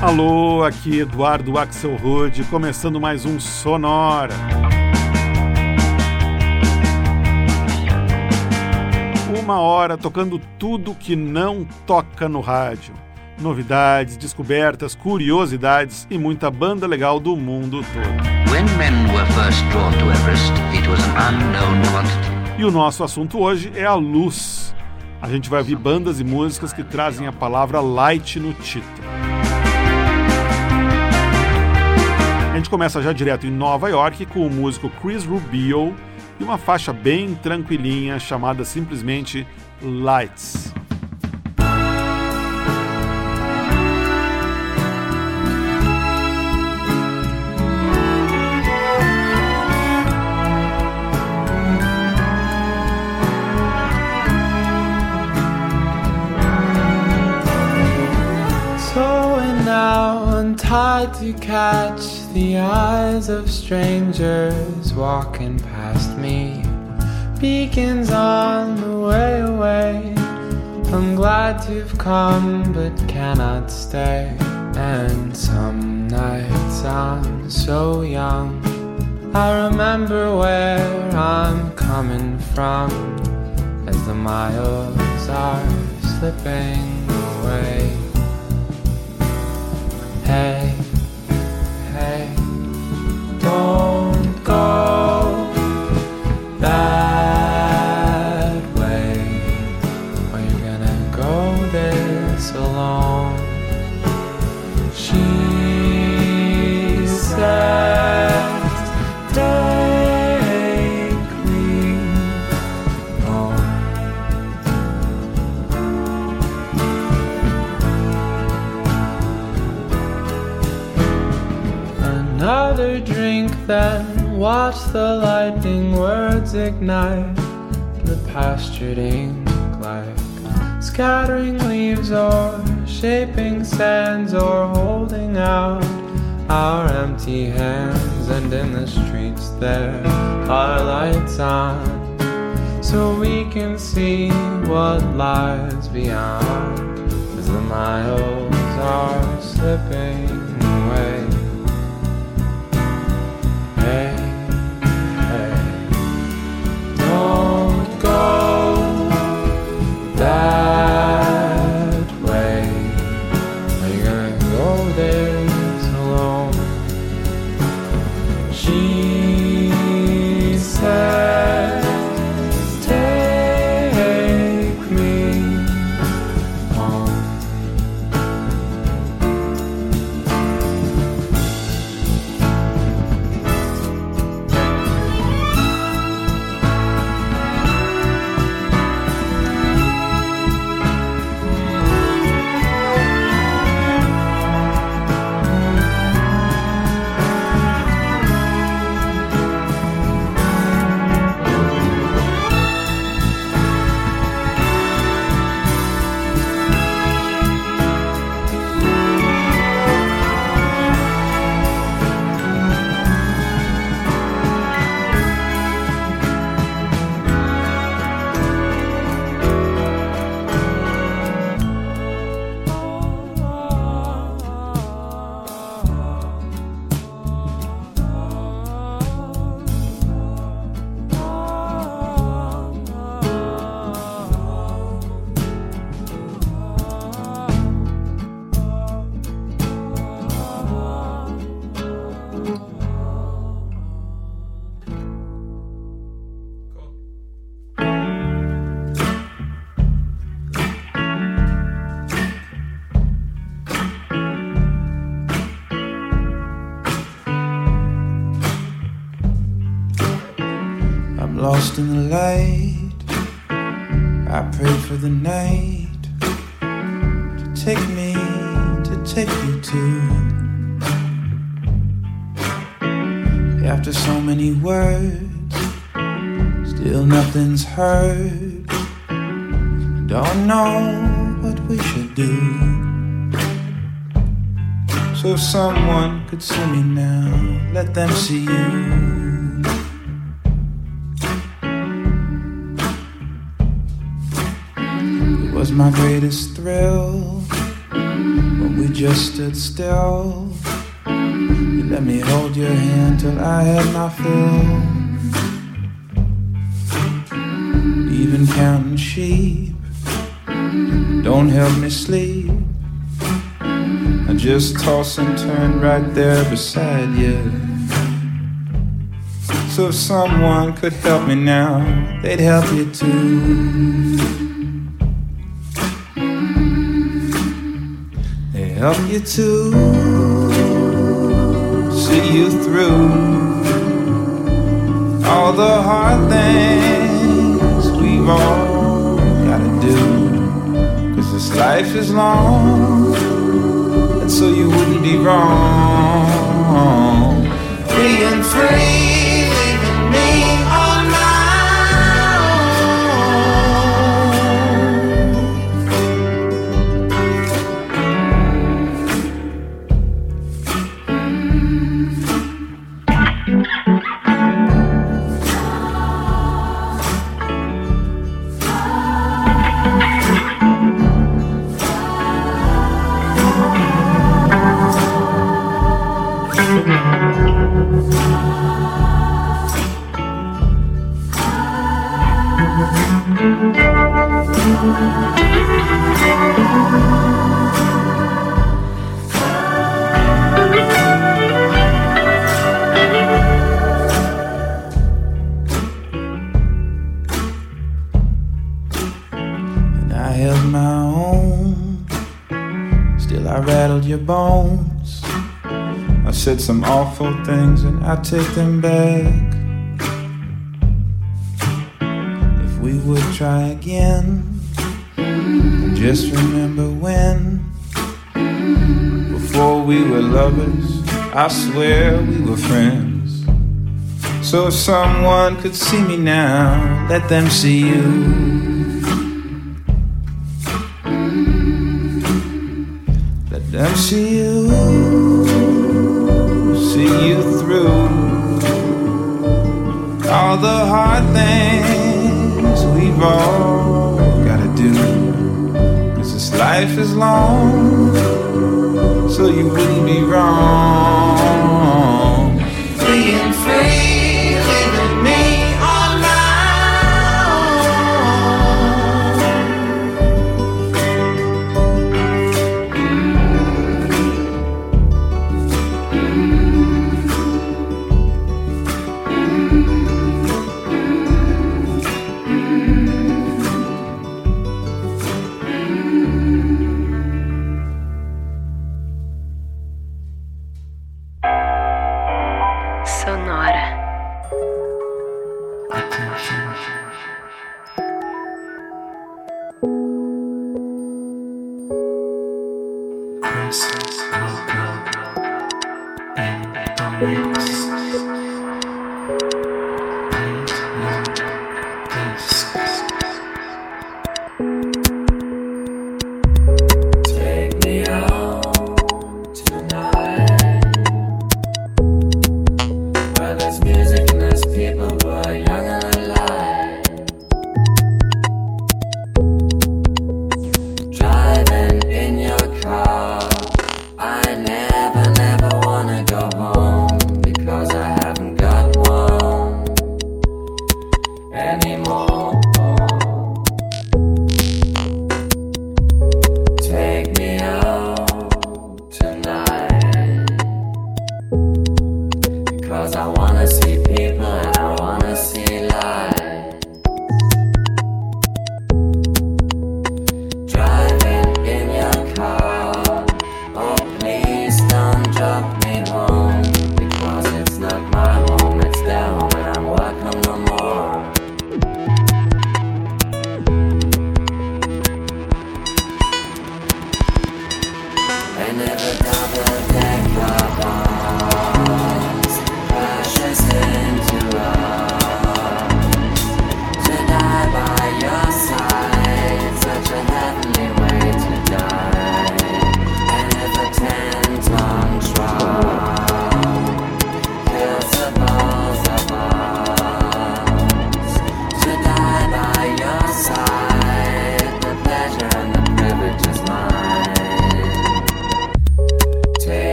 Alô, aqui Eduardo Axelrod, começando mais um Sonora. Uma hora tocando tudo que não toca no rádio. Novidades, descobertas, curiosidades e muita banda legal do mundo todo. E o nosso assunto hoje é a luz. A gente vai ouvir bandas e músicas que trazem a palavra light no título. Gente começa já direto em Nova York com o músico Chris Rubio e uma faixa bem tranquilinha chamada simplesmente Lights. hard to catch the eyes of strangers walking past me. Beacons on the way away. I'm glad you've come, but cannot stay. And some nights I'm so young. I remember where I'm coming from as the miles are slipping away. Hey, then watch the lightning words ignite the pastured ink like scattering leaves or shaping sands or holding out our empty hands. And in the streets, there are lights on so we can see what lies beyond as the miles are slipping fill. Even counting sheep don't help me sleep. I just toss and turn right there beside you. So if someone could help me now, they'd help you too. They help you too. see you through all the hard things we've all gotta do. Cause this life is long, and so you wouldn't be wrong. Being free. Awful things and I take them back. If we would try again, just remember when, before we were lovers, I swear we were friends. So if someone could see me now, let them see you. Let them see you see you through all the hard things we've all gotta do. Cause this life is long, so you wouldn't be wrong.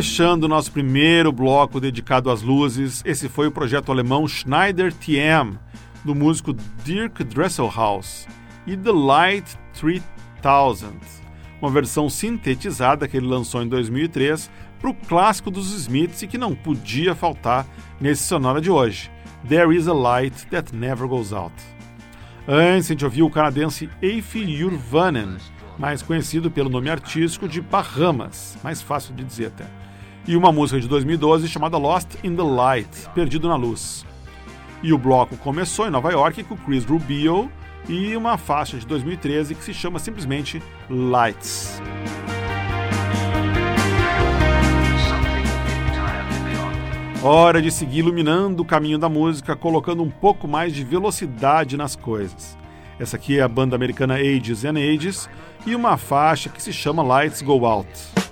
Fechando nosso primeiro bloco dedicado às luzes, esse foi o projeto alemão Schneider TM, do músico Dirk Dresselhaus, e The Light 3000, uma versão sintetizada que ele lançou em 2003 para o clássico dos Smiths e que não podia faltar nesse sonora de hoje, There Is a Light That Never Goes Out. Antes, a gente ouviu o canadense Eiffel Jurvanen, mais conhecido pelo nome artístico de Bahamas, mais fácil de dizer até, e uma música de 2012 chamada Lost in the Light, Perdido na Luz. E o bloco começou em Nova York com Chris Rubio e uma faixa de 2013 que se chama simplesmente Lights. Hora de seguir iluminando o caminho da música, colocando um pouco mais de velocidade nas coisas. Essa aqui é a banda americana Ages and Ages e uma faixa que se chama Lights Go Out.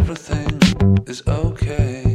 everything is okay.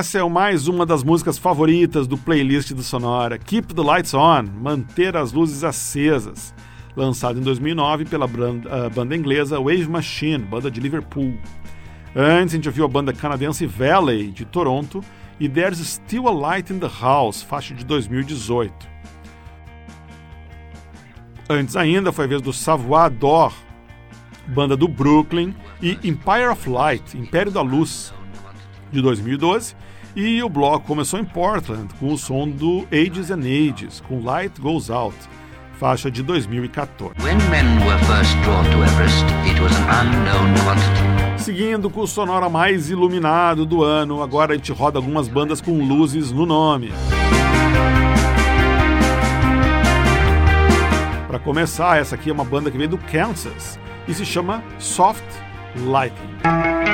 Essa é mais uma das músicas favoritas do playlist do Sonora, Keep the Lights On, Manter as Luzes Acesas, lançado em 2009 pela banda, banda inglesa Wave Machine, banda de Liverpool. Antes a gente ouviu a banda canadense Valley, de Toronto, e There's Still a Light in the House, faixa de 2018. Antes ainda foi a vez do Savoir d'Or, banda do Brooklyn, e Empire of Light, Império da Luz, de 2012, e o bloco começou em Portland com o som do Ages and Ages, com Light Goes Out, faixa de 2014. Seguindo com o sonora mais iluminado do ano, agora a gente roda algumas bandas com luzes no nome. Para começar, essa aqui é uma banda que veio do Kansas e se chama Soft Lighting.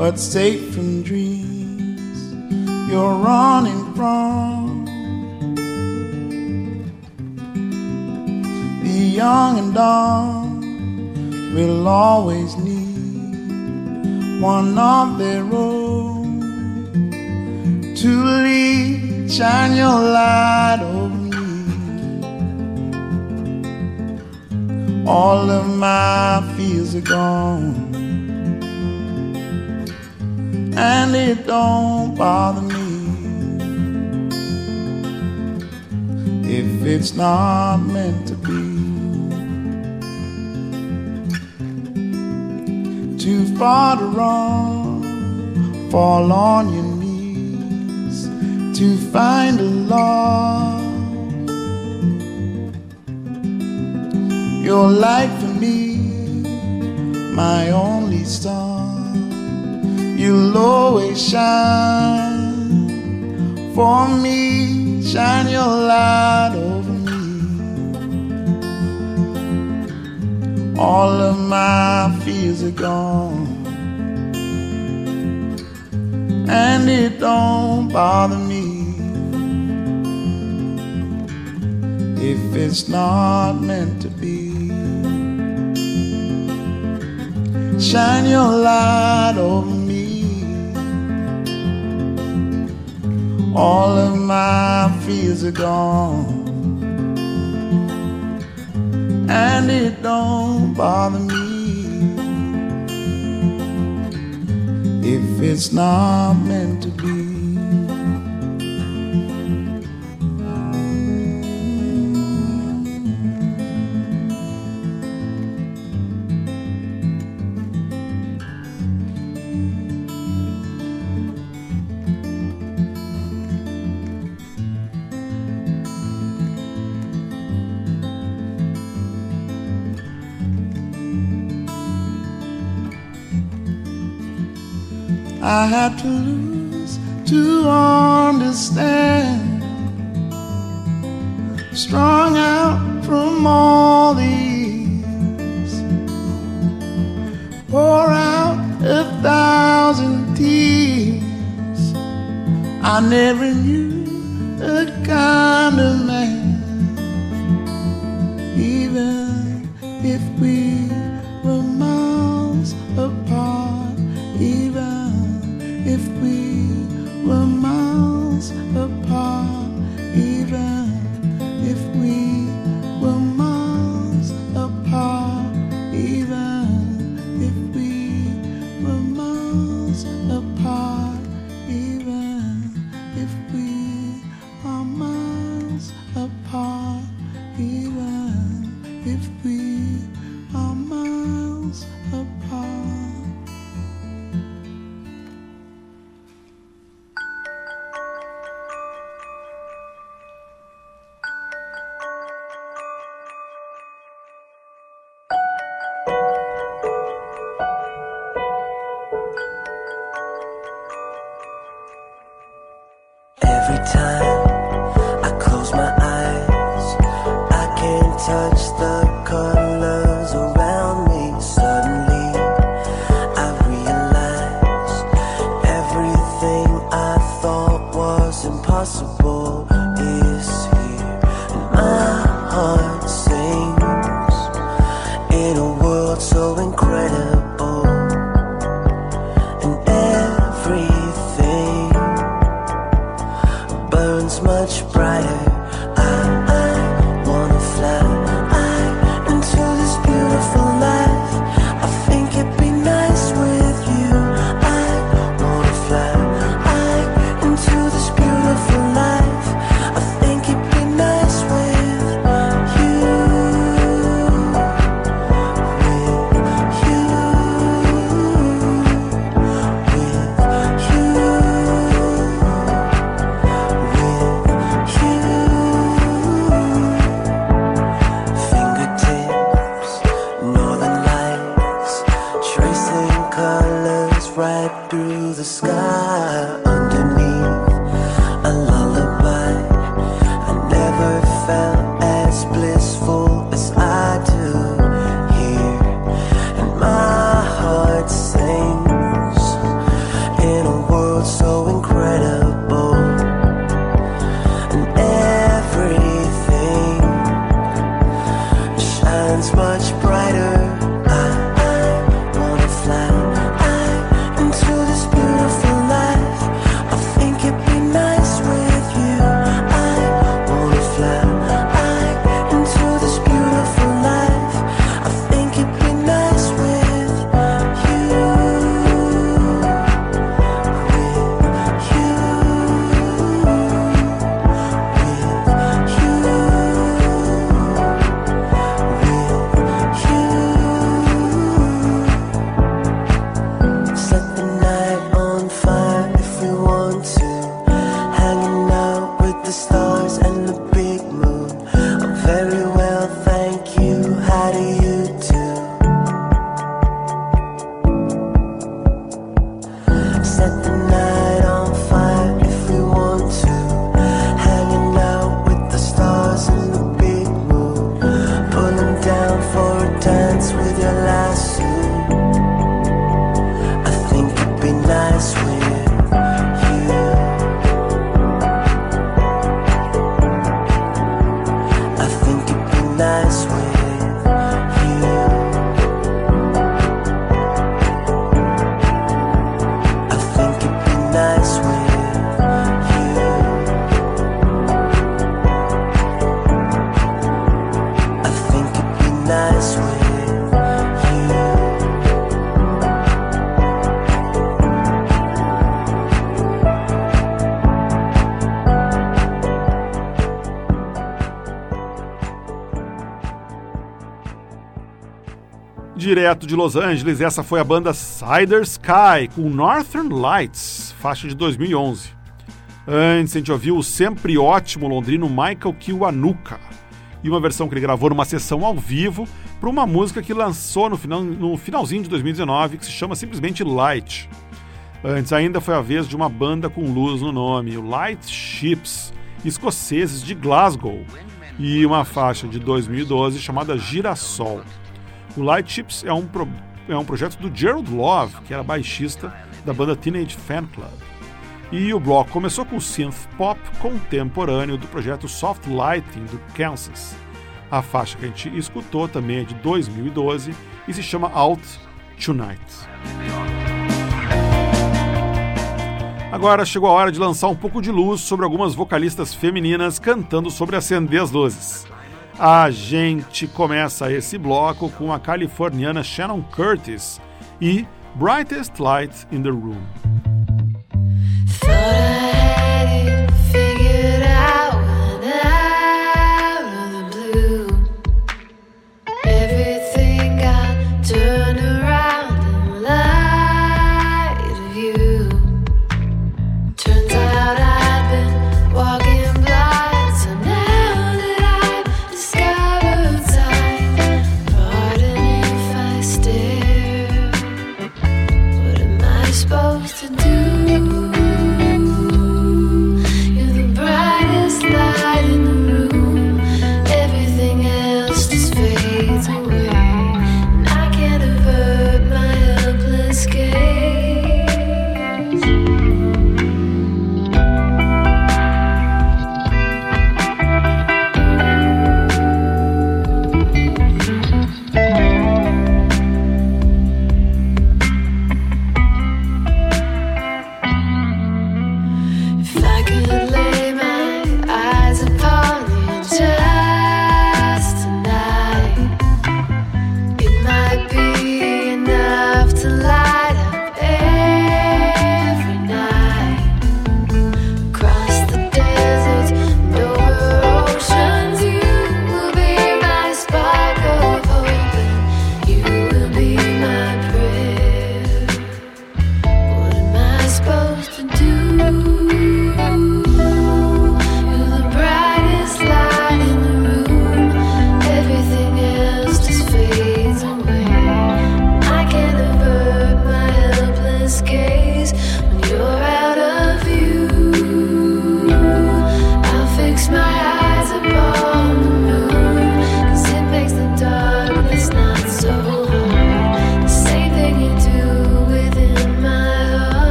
But safe from dreams you're running from. The young and dumb will always need one of their own. To lead, shine your light over me. All of my fears are gone. And it don't bother me. If it's not meant to far to fall on your knees to find a love. Your light for me, my only star you'll always shine for me. Shine your light over me. All of my fears are gone, and it don't bother me if it's not meant to be. Shine your light over me. all of my fears are gone. And it don't bother me if it's not meant to be. I had to lose to understand. Strung out from all these, pour out a thousand tears. I never knew Direto de Los Angeles, essa foi a banda Cider Sky com Northern Lights, faixa de 2011. Antes a gente ouviu o sempre ótimo londrino Michael Kiwanuka e uma versão que ele gravou numa sessão ao vivo para uma música que lançou no, final, no finalzinho de 2019 que se chama simplesmente Light. Antes ainda foi a vez de uma banda com luz no nome, o Light Ships, escoceses de Glasgow, e uma faixa de 2012 chamada Girassol. O Light Ships é um, pro, é um projeto do Gerald Love, que era baixista da banda Teenage Fan Club. E o bloco começou com o synth pop contemporâneo do projeto Soft Lighting do Kansas. A faixa que a gente escutou também é de 2012 e se chama Out Tonight. Agora chegou a hora de lançar um pouco de luz sobre algumas vocalistas femininas cantando sobre acender as luzes. A gente começa esse bloco com a californiana Shannon Curtis e Brightest Light in the Room.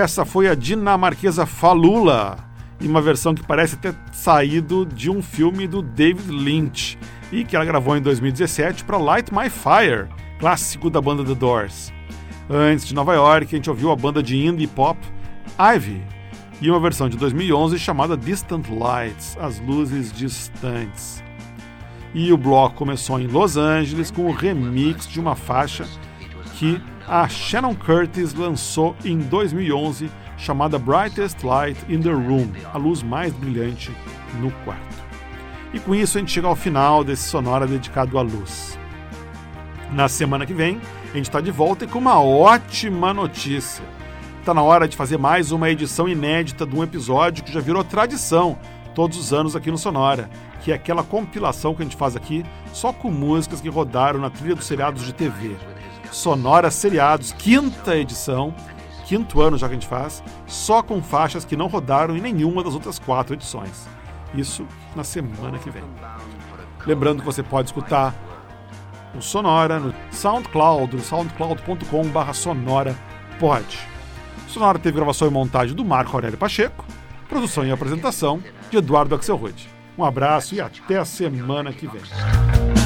Essa foi a dinamarquesa Falula, em uma versão que parece ter saído de um filme do David Lynch e que ela gravou em 2017 para Light My Fire, clássico da banda The Doors. Antes de Nova York, a gente ouviu a banda de indie pop Ivy e uma versão de 2011 chamada Distant Lights, As Luzes Distantes. E o bloco começou em Los Angeles com o remix de uma faixa que a Shannon Curtis lançou em 2011, chamada Brightest Light in the Room, a luz mais brilhante no quarto. E com isso a gente chega ao final desse sonora dedicado à luz. Na semana que vem, a gente está de volta e com uma ótima notícia. Está na hora de fazer mais uma edição inédita de um episódio que já virou tradição todos os anos aqui no Sonora, que é aquela compilação que a gente faz aqui só com músicas que rodaram na trilha dos seriados de TV. Sonora Seriados, quinta edição, quinto ano já que a gente faz, só com faixas que não rodaram em nenhuma das outras quatro edições. Isso na semana que vem. Lembrando que você pode escutar o Sonora no SoundCloud, no soundcloud.com.br sonora pode. Sonora teve gravação e montagem do Marco Aurélio Pacheco, produção e apresentação de Eduardo Axelrod. Um abraço e até a semana que vem.